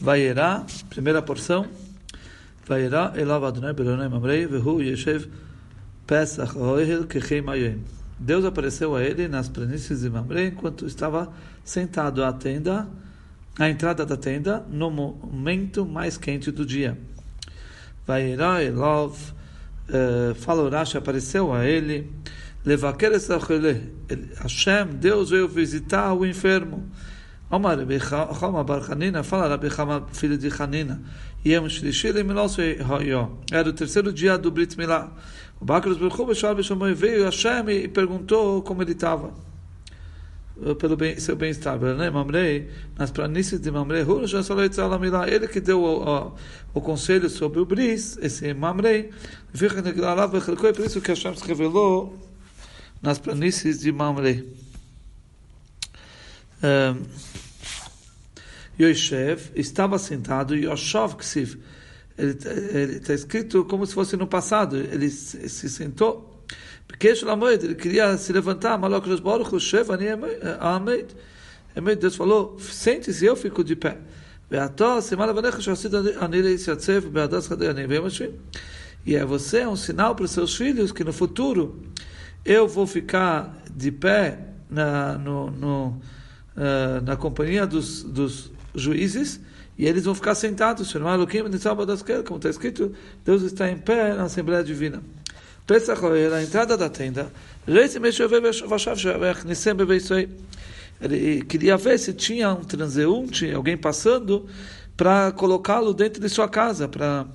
Vaierá, primeira porção. Vaierá elav Adonai beronai mamrei vehu yeshev pesach oehel kechei mayem. Deus apareceu a ele nas planícies de Mamre enquanto estava sentado à tenda, à entrada da tenda, no momento mais quente do dia. Vaierá elov, fala Urashi, apareceu a ele, levaker Hashem, Deus veio visitar o enfermo. Omar Rabbi Chama Bar Hanina, fala Rabbi Chama, filho de Hanina, Yem Shlishi Lemilos Era o terceiro dia do Brit Milah. O Bakros Baruch veio Hashem e perguntou como ele estava pelo bem, seu bem-estar. Né? Mamrei, nas planícies de Mamrei, ele que deu o, o, o conselho sobre o bris, esse Mamrei, por isso que Hashem se revelou nas planícies de Mamrei. Um, Yoshev estava sentado, Yoshov Ksiv, está escrito como se fosse no passado, ele se, se sentou, porque ele queria se levantar, Malok Baruch Shev, Ani Amed, Deus falou, sente-se, eu fico de pé. E é você é um sinal para os seus filhos que no futuro eu vou ficar de pé na, no, no, uh, na companhia dos, dos juízes e eles vão ficar sentados, como está escrito, Deus está em pé na Assembleia Divina. Pesach a entrada da tenda, ele queria ver se tinha um transeunte, alguém passando, para colocá-lo dentro de sua casa, para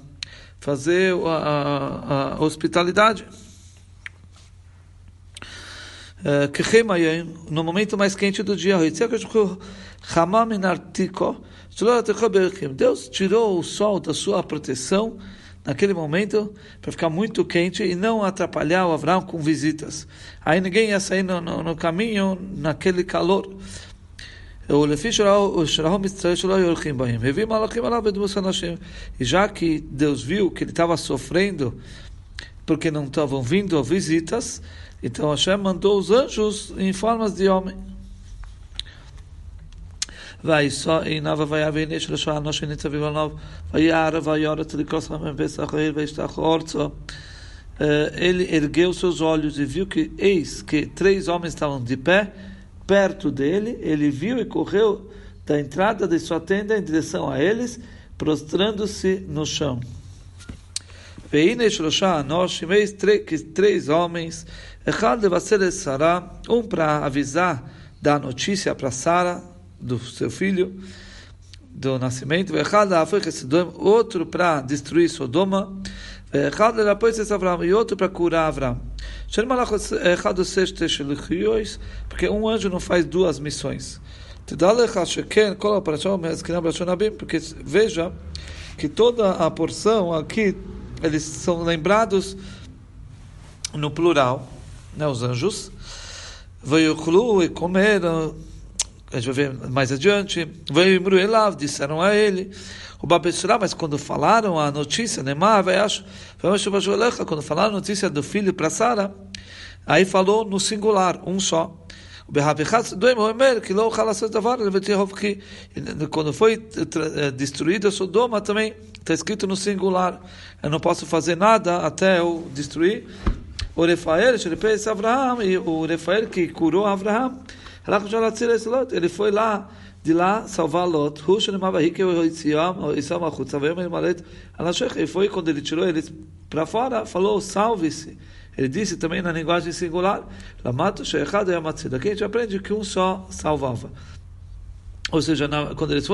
fazer a, a, a hospitalidade. No momento mais quente do dia, Deus tirou o sol da sua proteção naquele momento para ficar muito quente e não atrapalhar o Abraão com visitas. Aí ninguém ia sair no, no, no caminho naquele calor. E já que Deus viu que ele estava sofrendo porque não estavam vindo visitas, então Hashem mandou os anjos em formas de homem. Vai só em nova vai haver neste Rashua, nós em Nitzaviv Anov, vai Ara, vai Ora, Telikos, Ramem, Pesachir, vai estar Hortzo. Eh, ele ergueu seus olhos e viu que, eis que três homens estavam de pé perto dele. Ele viu e correu da entrada de sua tenda em direção a eles, prostrando-se no chão. Vei neste Veine Shloshá Anosh, três homens um para avisar da notícia para Sara, do seu filho, do nascimento, outro para destruir Sodoma, e outro para curar Avram. Porque um anjo não faz duas missões. Porque veja que toda a porção aqui, eles são lembrados no plural, né, os anjos. Veiuchlu e comeram a gente vai ver mais adiante, veio Elav, disseram a ele, o Babeshra, mas quando falaram a notícia, Nemar, quando falaram a notícia do filho para Sara, aí falou no singular, um só. Quando foi eh, destruída Sodoma também está escrito no singular. Eu não posso fazer nada até eu destruir. O Refael, e o Refael que curou Abraham, ele foi lá, de lá, salvar Lot. Ele foi, quando ele tirou eles para fora, falou, salve-se. Ele disse também na linguagem singular, Aqui a gente aprende que um só salvava. Ou seja, quando eles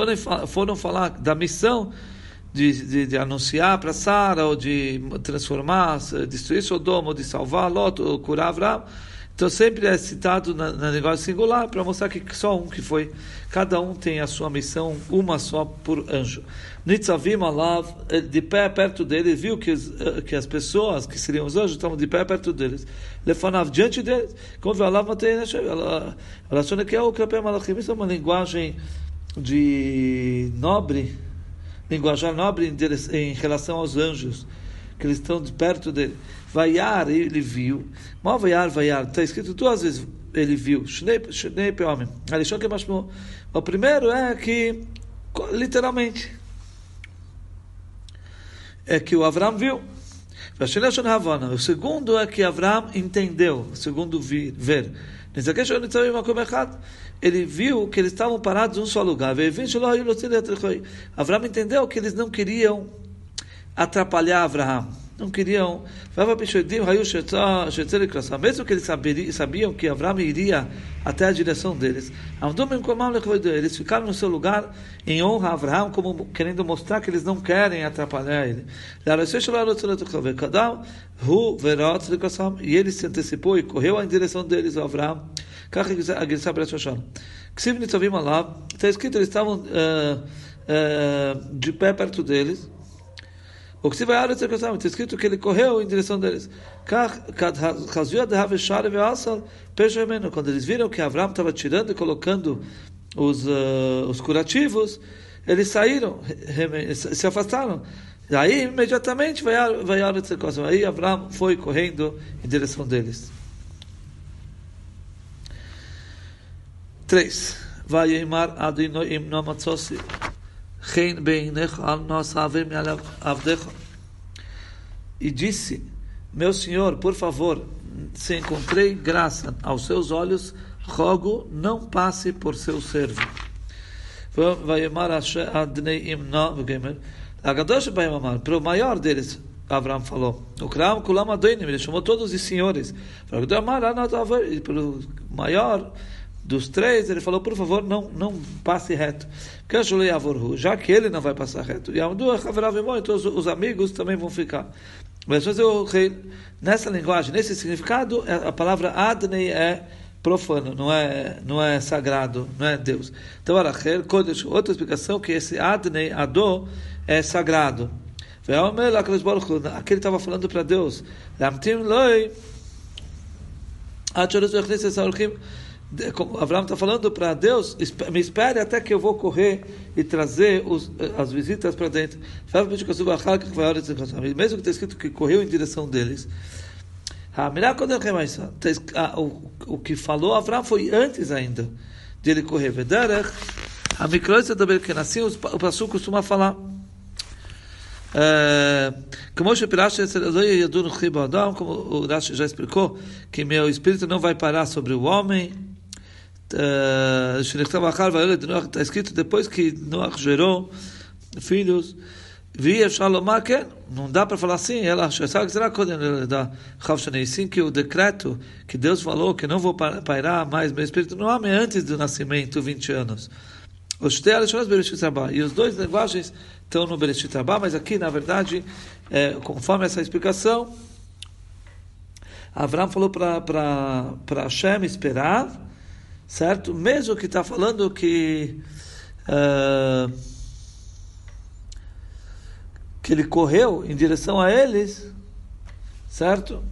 foram falar da missão de, de, de anunciar para Sara, ou de transformar, destruir Sodoma, ou de salvar Lot, ou curar Abraão, então sempre é citado na negócio singular para mostrar que só um que foi. Cada um tem a sua missão, uma só por anjo. Nitzavim Alav, eh, de pé perto dele, viu que, eh, que as pessoas, que seriam os anjos, estavam de pé perto deles. Lefonav, diante deles. Como Alav ela chama que é o Krapé Malachim. Isso é uma linguagem de nobre, linguagem nobre em, em relação aos anjos, que eles estão de perto dele. Vaiar, ele viu. Mal vaiar, vaiar. Está escrito duas vezes ele viu. Shnei homem. O primeiro é que Literalmente. É que o Avram viu. O segundo é que Avram entendeu, segundo ver. Ele viu que eles estavam parados em um só lugar. Avram entendeu que eles não queriam atrapalhar Avraham não queriam. Mesmo que eles sabiam que Avram iria até a direção deles, eles ficaram no seu lugar em honra a Avraham, como querendo mostrar que eles não querem atrapalhar ele. E ele se antecipou e correu em direção deles, o Avraham. Está escrito, eles estavam uh, uh, de pé perto deles. O que se vai está escrito que ele correu em direção deles. Quando eles viram que Abraão estava tirando e colocando os, uh, os curativos, eles saíram, se afastaram. Aí, imediatamente, vai Aí Abraão foi correndo em direção deles. 3. Vai Eimar Adonai im Nomatzossi. E disse, meu senhor, por favor, se encontrei graça aos seus olhos, rogo, não passe por seu servo. Para o maior deles, Abraão falou. O Kram Kulam ele chamou todos os senhores. Para o maior dos três, ele falou, por favor, não, não passe reto. Já que ele não vai passar reto. E então os, os amigos também vão ficar. Mas nessa linguagem, nesse significado, é, a palavra Adnei é profano, não é, não é sagrado, não é Deus. Então, Kodesh, outra explicação que esse Adnei, Adô, é sagrado. Aquele estava falando para Deus, Abraão está falando para Deus, me espere até que eu vou correr e trazer os, as visitas para dentro. Mesmo que está escrito que correu em direção deles. O que falou Abraão foi antes ainda de ele correr. A microisa também que assim o pastor costuma falar. Como o Rashi já explicou, que meu espírito não vai parar sobre o homem, está escrito depois que Noach gerou filhos, não dá para falar assim, ela sabe sim que o decreto que Deus falou que não vou pairar mais meu espírito no homem antes do nascimento, 20 anos. E os dois linguagens estão no Bereshit Rabá, mas aqui, na verdade, é, conforme essa explicação, Avram falou para Hashem esperar certo? Mesmo que está falando que uh, que ele correu em direção a eles, certo?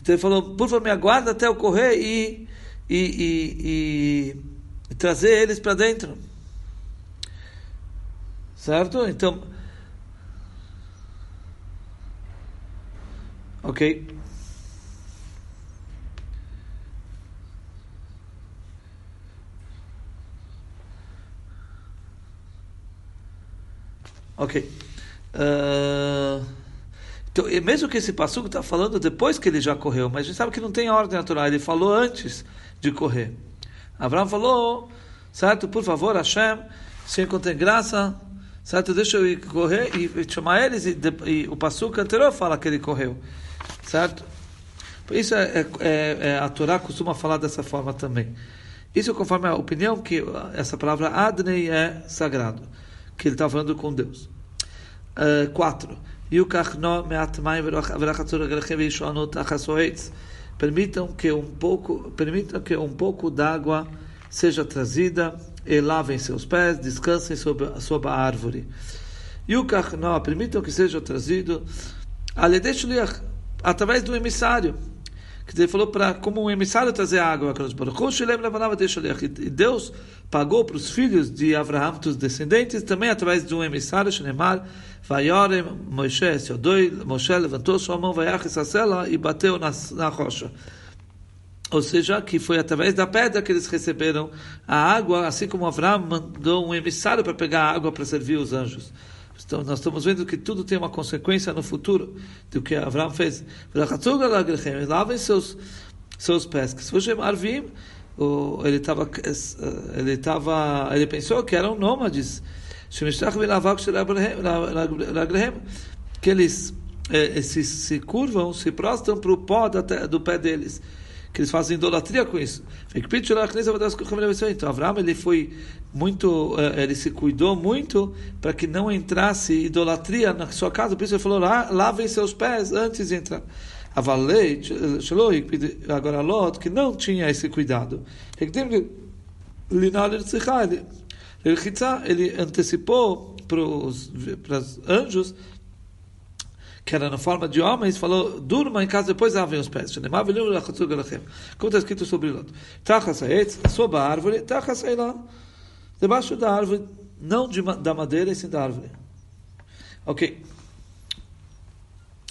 Então ele falou, por favor, me aguarda até eu correr e, e, e, e trazer eles para dentro. Certo? Então. Ok. Ok. Uh, então, mesmo que esse passuco está falando depois que ele já correu, mas a gente sabe que não tem ordem natural, ele falou antes de correr. Abraão falou, certo? Por favor, Hashem, se encontrei graça, certo? Deixa eu ir correr e, chamar eles, e, e o passuco anterior fala que ele correu, certo? Isso é, é, é, é, a Torá costuma falar dessa forma também. Isso conforme a opinião que essa palavra Adnei é sagrado que ele estava falando com Deus. Uh, quatro. Permitam que um pouco, permitam que um pouco d'água seja trazida e lavem seus pés, descansem sobre, sobre a árvore. Yukachno, permitam que seja trazido através do emissário que ele falou para como um emissário trazer água e Deus pagou para os filhos de Abraão, dos descendentes, também através de um emissário, Shenemar, Vayorem, Moshe, Sodoi, Moshe levantou sua mão, Vayachis a e bateu na, na rocha. Ou seja, que foi através da pedra que eles receberam a água, assim como Abraão mandou um emissário para pegar a água para servir os anjos. Então, nós estamos vendo que tudo tem uma consequência no futuro do que Abraão fez. Lavem seus, seus pés. Ele estava, ele estava, ele pensou que eram nômades. Que eles eh, se, se curvam, se prostram para o pó do pé deles que eles fazem idolatria com isso. Então, Abraão ele foi muito, eh, ele se cuidou muito para que não entrasse idolatria na sua casa. Por isso ele falou: lavem seus pés antes de entrar. Avalei, agora Lot, que não tinha esse cuidado. Ele antecipou para os anjos que era na forma de homens, falou, durma em casa, depois lavem os pés. Como está escrito sobre Lot. Sob a árvore, lá. Debaixo da árvore, não de, da madeira, e sim da árvore. Ok.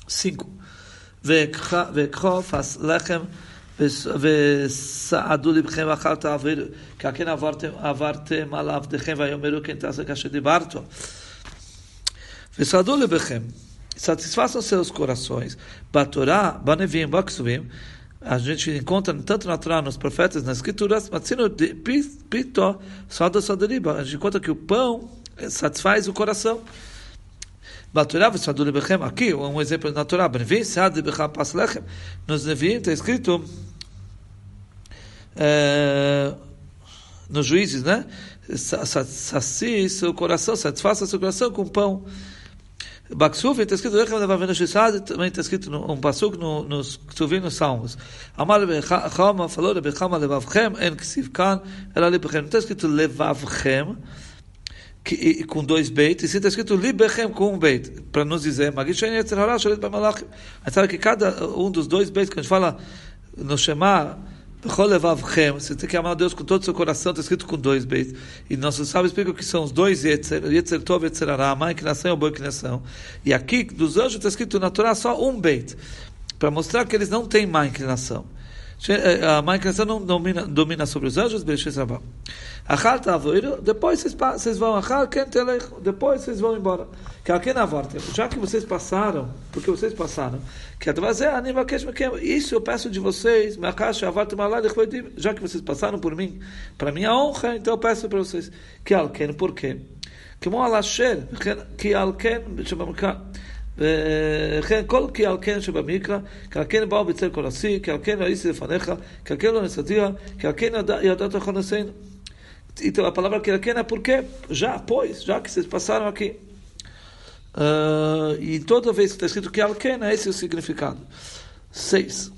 Cinco. ויקחו פס לחם וסעדו לבכם ואכל תעבירו, כי כן עברתם על עבדיכם ויאמרו כן תעשה כאשר דיברתו. וסעדו לבכם satisfaçam seus corações. Batorá, Banevim, Baksuvim, a gente encontra tanto na Torá, nos profetas, nas escrituras, Matsino Pito, Soda Sodariba, a gente encontra que o pão satisfaz o coração. Batorá, Saduri Bechem, aqui, um exemplo na Torá, Banevim, Sad Paslechem, nos Nevim está escrito, é, nos juízes, né? Saci seu coração, satisfaça seu coração com pão. Baksuf está escrito Rechem Levavenu Shissad, também está escrito um pasuk no, nos Ksuvim nos Salmos. Amar Chama falou Rebechama Levavchem en Ksiv Kan Ela Libechem. Não está escrito Levavchem que, com dois beit, e sim está escrito Libechem com um beit, para nos dizer Magishen Yetzer Hara Shalit Bamalach. Mas sabe que cada um dos dois beitos que a gente fala no Shema você tem que amar a Deus com todo o seu coração, está escrito com dois beis. E nossos sábios explicam que são os dois Yetzer, Yetzer Tov Yetzer Ara, a má inclinação e boa inclinação. E aqui, dos anjos, está escrito na Torá só um beit, para mostrar que eles não têm má inclinação. Eh, a má inclinação não domina, domina sobre os anjos, Achar tá tavoiro, depois vocês, vocês vão achar, depois vocês vão embora. Que aqui na volta, já que vocês passaram, porque vocês passaram, que é é isso eu peço de vocês, já que vocês passaram por mim, para minha honra, então eu peço para vocês. Que alquém, por quê? Que alquém, chamamos cá? כי על כן שבמקרא, וכן כל כי על כן שבמקרא, כי על כן באו בצל כל השיא, כי על כן ראיתי לפניך, כי על כן לא נסתירה, כי על כן ידעת חונסינו. Então a palavra queraquena é porque já, pois, já que vocês passaram aqui. Uh, e toda vez que está escrito que alquena, esse é o significado. Seis.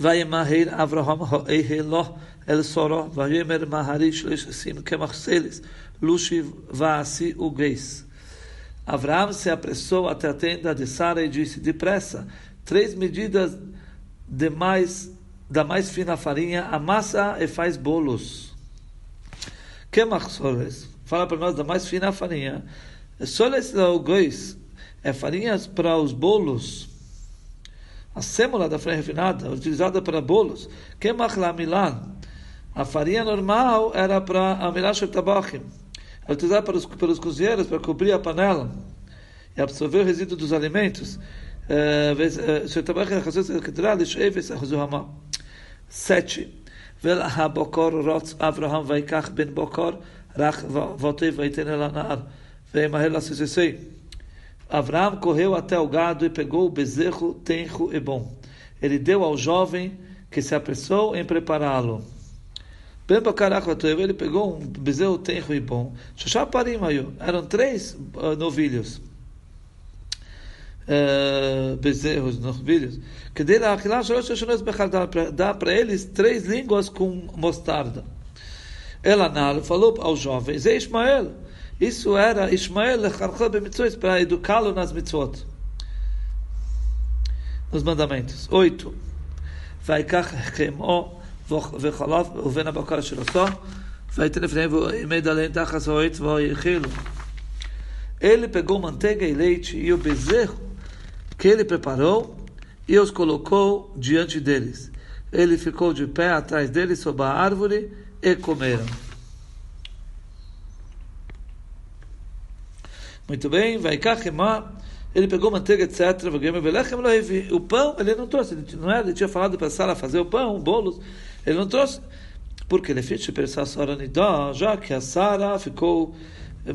וימהר אברהם האלוה אל סורו, ויאמר מהרי שליש עשים קמח סלס, לושיב ועשי וגייס. Abraão se apressou até a tenda de Sara e disse: Depressa, três medidas de mais, da mais fina farinha, amassa e faz bolos. Kemach soles, fala para nós da mais fina farinha. Soles gois, é farinha para os bolos. A sêmola da farinha refinada, utilizada para bolos. Kemach la milan. A farinha normal era para a milan tabachim utilizada pelos, pelos cozinheiros para cobrir a panela e absorver o resíduo dos alimentos. Sete. Vel ha-bokor rots Avraham vaikach ben bokor rach votei vaiten elanar veimahel assisei. Avraham correu até o gado e pegou o bezerro tenro e bom. Ele deu ao jovem que se apressou em prepará-lo. Ele pegou um bezerro tenro e bom. Eram três uh, novilhos. Uh, bezerros, novilhos. Que dele dá para eles três línguas com mostarda. Ela falou aos jovens: É Ismael. Isso era Ismael para educá-lo nas mitzvot. Nos mandamentos. Oito. Vai cá chemo וחלב ובין הבקר של עשו, ויתן לפניהם ועמד עליהם תחת העץ ויאכילו. Ele pegou manteiga e leite e o bezerro que ele preparou e os colocou diante deles. ele ficou de pé atrás dele sob a árvore e comeram. Muito bem, vai cá, ele pegou manteiga, etc. O pão, ele não trouxe, não é? Ele tinha falado para Sara fazer o pão, bolos, ele não trouxe. Porque ele fez pensar a já que a Sara ficou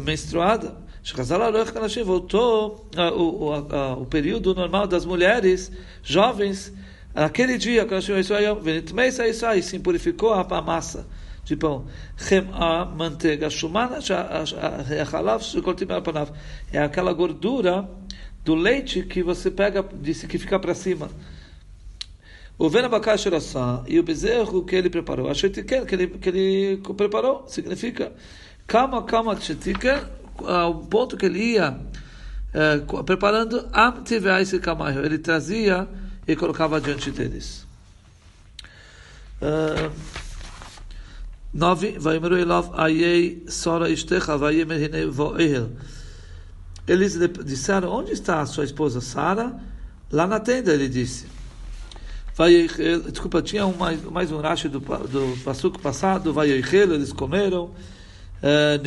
menstruada. Voltou o, o, o período normal das mulheres jovens, aquele dia, e se purificou a massa de pão. a manteiga, shumana, é aquela gordura do leite que você pega, disse que fica para cima. O venabakash e o bezerro que ele preparou. Achei que ele, que ele preparou significa Kama Kama Kshetika, ao ponto que ele ia é, preparando ele trazia e colocava diante deles. Uh, nove, Vaimeru Elav Ayei Sora Ishtecha Vayemer Hine Voehel. Eles disseram, onde está a sua esposa Sara? Lá na tenda, ele disse. Vayeichel, desculpa, tinha um, mais, um rache do, do passuco passado, Vayeichel, eles comeram. Eh,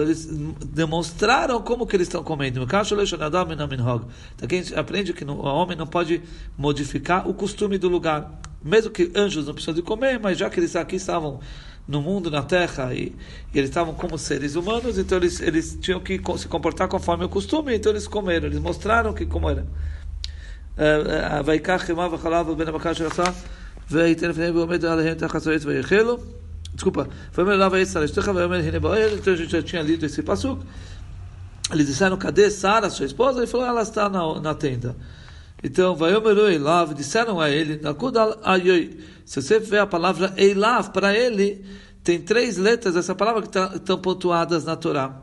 eles demonstraram como que eles estão comendo. Então a gente aprende que o homem não pode modificar o costume do lugar. Mesmo que anjos não precisam de comer, mas já que eles aqui estavam no mundo, na terra, e, e eles estavam como seres humanos, então eles, eles tinham que se comportar conforme o costume, então eles comeram, eles mostraram que como era. ויקח חמאה וחלב ובין הבקר של עשה וייתן לפניהם ועומד עליהם תחת זועץ ויחלו Desculpa, foi melhor vai Sara, então a gente já tinha lido esse passuco. Eles disseram, cadê Sara, sua esposa? Ele falou, ela está na, na tenda. Então, vai Eilav, disseram a ele, se você vê a palavra Eilav, para ele, tem três letras, essa palavra que tá, estão pontuadas na Torá.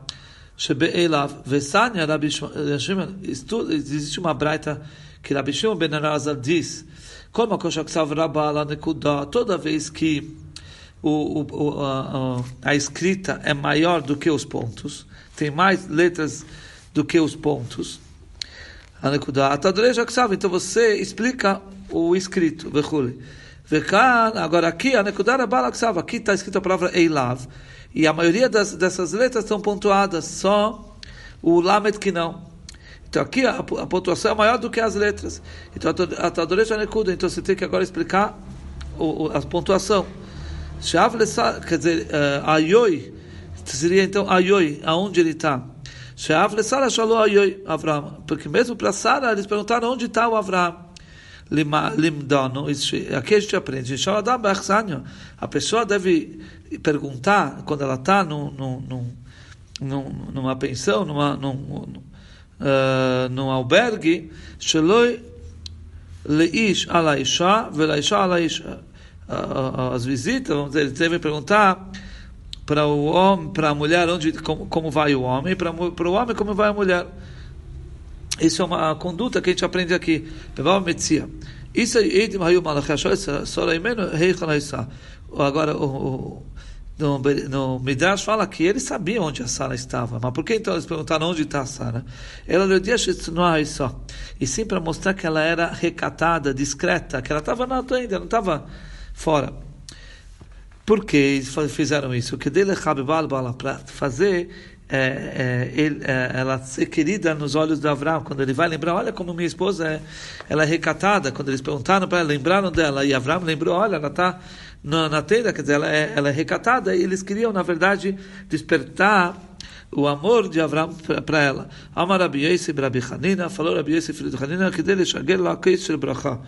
Shebe Eilav, Vesanya, Rabi Shimon, existe uma braita que Rabi Shimon Ben Arazal diz, como a toda vez que o, o, a, a, escrita é maior do que os pontos, tem mais letras do que os pontos. Então você explica o escrito. Agora aqui, aqui está escrita a palavra Eilav, e a maioria das, dessas letras estão pontuadas, só o Lamed que não. Então aqui a, a pontuação é maior do que as letras. Então a então você tem que agora explicar o, a pontuação. Quer dizer, uh, Ayoi, seria então Ayoi, aonde ele está. Shalom Ayoi, Avram. Porque mesmo para Sara, eles perguntaram onde está o Avram. Limdano, aqui a gente aprende. A pessoa deve perguntar, quando ela está num, num, num, numa pensão, numa, num, uh, num albergue, Sheloi Leish ala Isha, Velaisha ala Isha as visitas, vamos dizer, eles devem perguntar para o homem, para a mulher onde como, como vai o homem, para para o homem como vai a mulher. Isso é uma conduta que a gente aprende aqui. Isso é Agora, o, no, no Midrash fala que ele sabia onde a Sara estava. Mas por que então eles perguntaram onde está a Sara? Ela lhe disse isso. E sim para mostrar que ela era recatada, discreta, que ela estava na ainda, não estava fora. Por que fizeram isso? Que dele para fazer é, é, ele, é, ela ser querida nos olhos de Avram, quando ele vai lembrar, olha como minha esposa é, ela é recatada, quando eles perguntaram para ela, lembraram dela, e Avram lembrou, olha, ela está na, na tenda, quer dizer, ela é, ela é recatada, e eles queriam, na verdade, despertar o amor de Avram para ela. Amar Rabi Yosef Rabi Hanina, falou Rabi Yosef de Hanina, que dele shagel la shel bracha.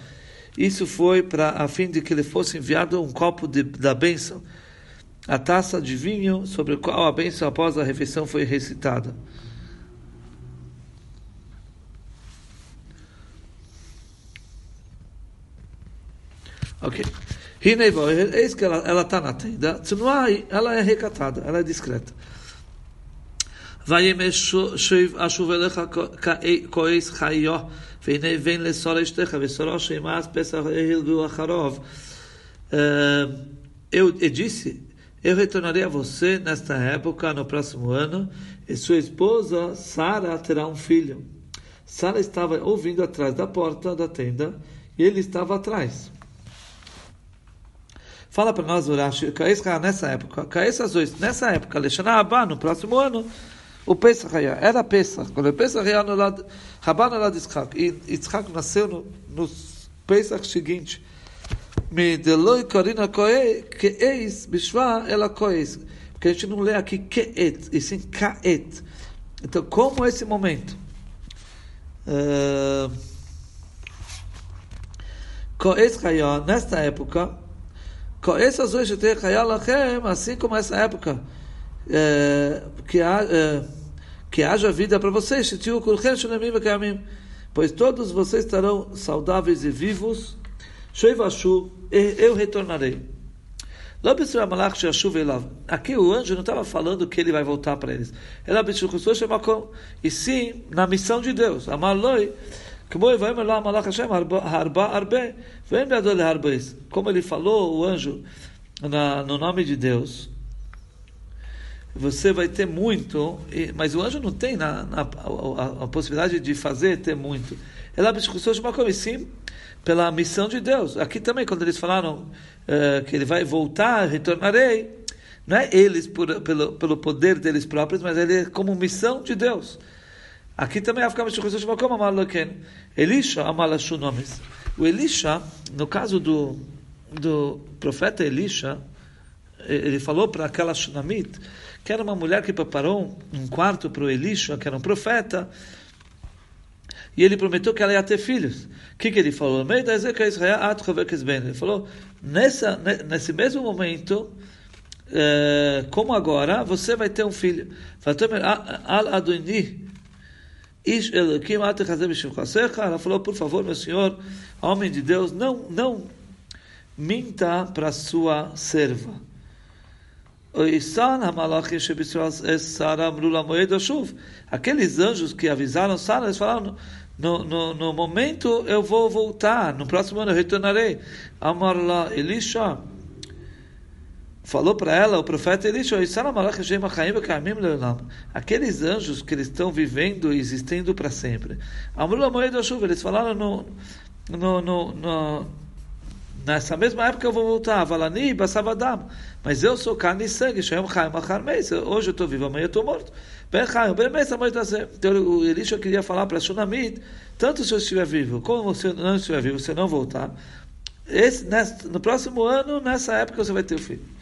Isso foi para a fim de que lhe fosse enviado um copo de, da bênção, a taça de vinho sobre a qual a bênção após a refeição foi recitada. Ok. Eis que ela está na tenda. Tsunuai, ela é recatada, ela é discreta. וימש אשוב אליך כועס חיו, והנה בן לשור אשתך, ושרו שימאס פסח הלגו אחרוב. Eu disse, eu retornarei a você nesta época, no próximo ano, e sua esposa Sara terá um filho. Sara estava ouvindo atrás da porta da tenda e ele estava atrás. Fala para nós, Urashi, nessa época, nessa época, Leshana Abba, no próximo ano, o Pesach era Pesach. Quando o Pesach era no lado, Rabá no lado de Yitzhak. E Yitzhak nasceu no, no Pesach seguinte. Me deloi corina koe, que eis, bishva, ela koeis. Porque a gente não lê aqui keet, e sim kaet. Então, como esse momento? Uh, Koes nesta época, assim como essa época, é, que, há, é, que haja vida para vocês, pois todos vocês estarão saudáveis e vivos, Shoivashu, eu retornarei. Aqui o anjo não estava falando que ele vai voltar para eles. E sim, na missão de Deus. Amaloi, como ele falou, o anjo, na, no nome de Deus, você vai ter muito, mas o anjo não tem na, na a, a, possibilidade de fazer ter muito. Ela como sim, pela missão de Deus. Aqui também, quando eles falaram uh, que ele vai voltar, retornarei, não é eles por, pelo, pelo poder deles próprios, mas ele é como missão de Deus. Aqui também Elisha amalashu nomes. O Elisha, no caso do, do profeta Elisha, ele falou para aquela Shunamit, que era uma mulher que preparou um quarto para o Elisha, que era um profeta, e ele prometeu que ela ia ter filhos. O que, que ele falou? Ele falou, nessa, nesse mesmo momento, eh, como agora, você vai ter um filho. Al Adoni, ela falou, por favor, meu senhor, homem de Deus, não, não minta para sua serva. Aqueles anjos que avisaram Sara, eles falaram, no, no, no momento eu vou voltar, no próximo ano eu retornarei. Amarla Elisha, falou para ela, o profeta Elisha, aqueles anjos que eles estão vivendo e existindo para sempre. Eles falaram no, no, no, no, nessa mesma época eu vou voltar, Valani, Basavadam, mas eu sou carne e sangue, hoje eu estou vivo, amanhã eu estou morto. Então Elisha queria falar para Shunamit, tanto se eu estiver vivo, como você não estiver vivo, você não voltar, esse, nesse, no próximo ano, nessa época, você vai ter o filho.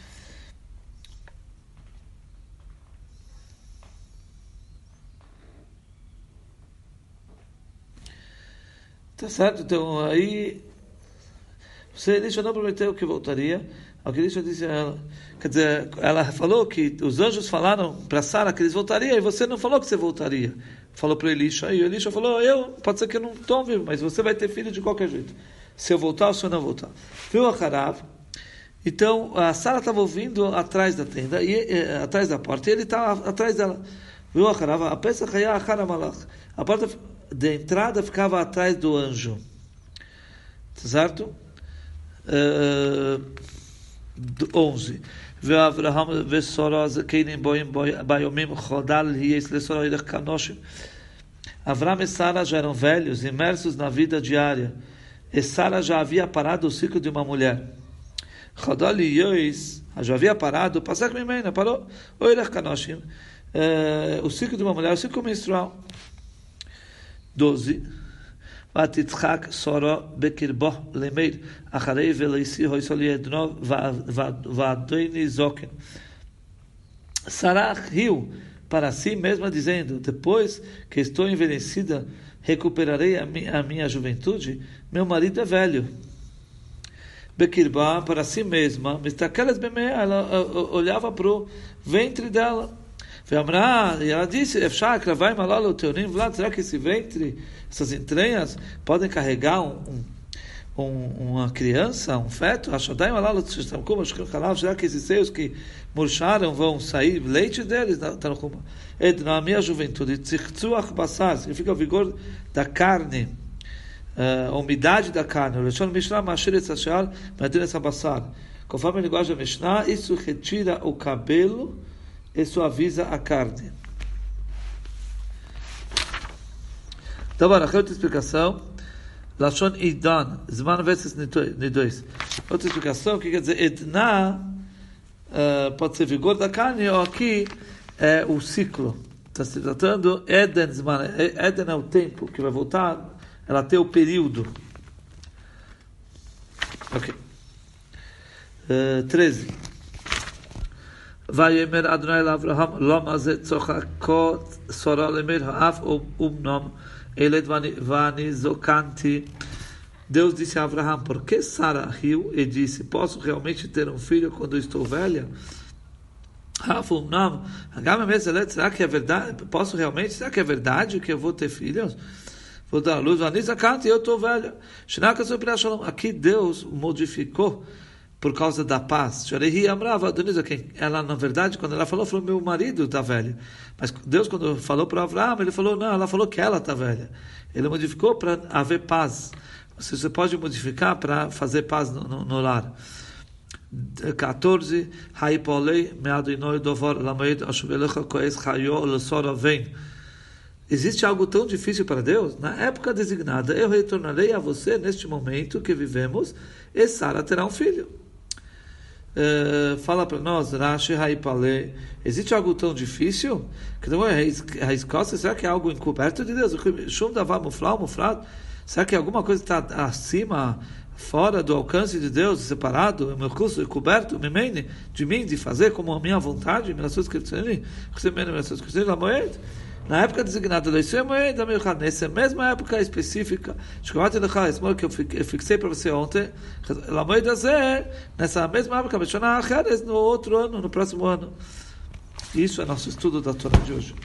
Tá certo? Então, aí, você Elisha não prometeu que voltaria. O que Elisha disse a ela, quer dizer, ela falou que os anjos falaram para Sara que eles voltariam e você não falou que você voltaria. Falou para Elisha, e Elisha falou: Eu, pode ser que eu não estou vivo, mas você vai ter filho de qualquer jeito. Se eu voltar ou se eu não voltar. Viu a Harav? Então, a Sara estava ouvindo atrás da tenda, e, eh, atrás da porta, e ele estava atrás dela. Viu a Harav? A peça a porta de entrada ficava atrás do anjo. Certo? Uh, 11. ואברהם ושרה זקנים בואים ביומים חודל יהיה לשרה ילך כנושים. Avram e Sara já eram velhos, imersos na vida diária. E Sara já havia parado o ciclo de uma mulher. Chodal e Yois já havia parado, passar com a parou. Oirach Kanoshim. O ciclo de uma mulher, o ciclo menstrual. 12. ותצחק סורו בקרבו למאיר, אחרי ולאיסי הויסול ידנו ועדוני זוקן. Sarah riu para si mesma, dizendo: Depois que estou envelhecida, recuperarei a minha, a minha juventude. Meu marido é velho. Bekirba, para si mesma, ela olhava para o ventre dela. e ela disse, será que esse ventre, essas entranhas, podem carregar um, um, uma criança, um feto? Será que esses seios que murcharam vão sair leite deles? Na minha juventude, significa o vigor da carne, a umidade da carne. Conforme a linguagem da Mishnah, isso retira o cabelo e suaviza a carne. Então, agora, outra explicação. Lashon Idan, Zman versus Nidois. Outra explicação, que quer dizer Edna, uh, pode ser vigor da carne, ou aqui é o ciclo. Está se tratando Eden Zman. Eden é o tempo que vai voltar, ela tem o período. Ok. Uh, 13. ויאמר אדוני לאברהם, למה זה צוחקו שרה למר האף אומנם ילד ואני זוקנתי. Deus disse a Abraão, por que Sara riu e disse, posso realmente ter um filho quando estou velha? Não, será que é verdade? Posso realmente? Será que é verdade que eu vou ter filhos? Vou dar a luz, e eu estou velha. Aqui Deus modificou por causa da paz. Ela, na verdade, quando ela falou, falou: meu marido está velho. Mas Deus, quando falou para Abraão, ele falou: não, ela falou que ela está velha. Ele modificou para haver paz. Você pode modificar para fazer paz no, no, no lar. 14. Existe algo tão difícil para Deus? Na época designada, eu retornarei a você neste momento que vivemos, e Sara terá um filho. Uh, fala para nós, Rashi Haipale, existe algo tão difícil? Que não é será que é algo encoberto de Deus? Será que alguma coisa está acima, fora do alcance de Deus, separado, meu curso coberto, de mim, de fazer como a minha vontade, nessa na época designada do nessa mesma época específica, que eu fixei para você ontem, nessa mesma época, no outro ano, no próximo ano. Isso é nosso estudo da Torá de hoje.